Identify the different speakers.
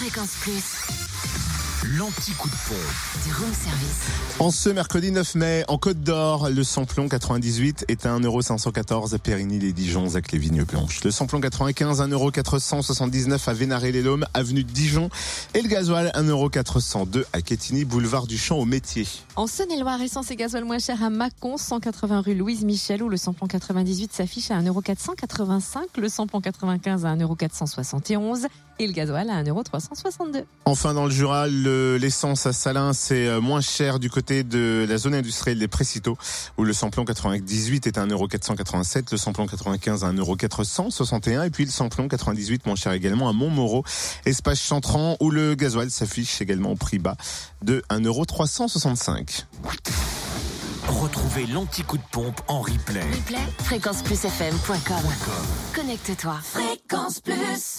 Speaker 1: Fréquence Plus.
Speaker 2: L'anti-coup de pompe.
Speaker 1: Du room service.
Speaker 3: En ce mercredi 9 mai, en Côte d'Or, le samplon 98 est à 1,514€ à Périgny-les-Dijon, Zac les Vignes Blanches. Le samplon 95, 1,479€ à Vénaré-les-Laumes, avenue de Dijon. Et le gasoil, 1,402€ à Quetigny, boulevard du Champ au Métier.
Speaker 4: En Saône-et-Loire, essence et gasoil moins cher à Mâcon, 180 rue Louise Michel, où le samplon 98 s'affiche à 1,485€, le samplon 95 à 1,471€ et le gasoil à 1,362€.
Speaker 3: Enfin, dans le Jura, le- l'essence à Salins, c'est euh, moins cher du côté de la zone industrielle des Précitaux, où le samplon 98 est à 1,487€, le samplon 95 à 1,461€, et puis le samplon 98 moins cher également à Montmoreau, espace Chantran, où le gasoil s'affiche également au prix bas de 1,365€.
Speaker 2: Retrouvez l'anti-coup de pompe en replay.
Speaker 1: Replay, fréquenceplusfm.com. Connecte-toi. Fréquence Plus.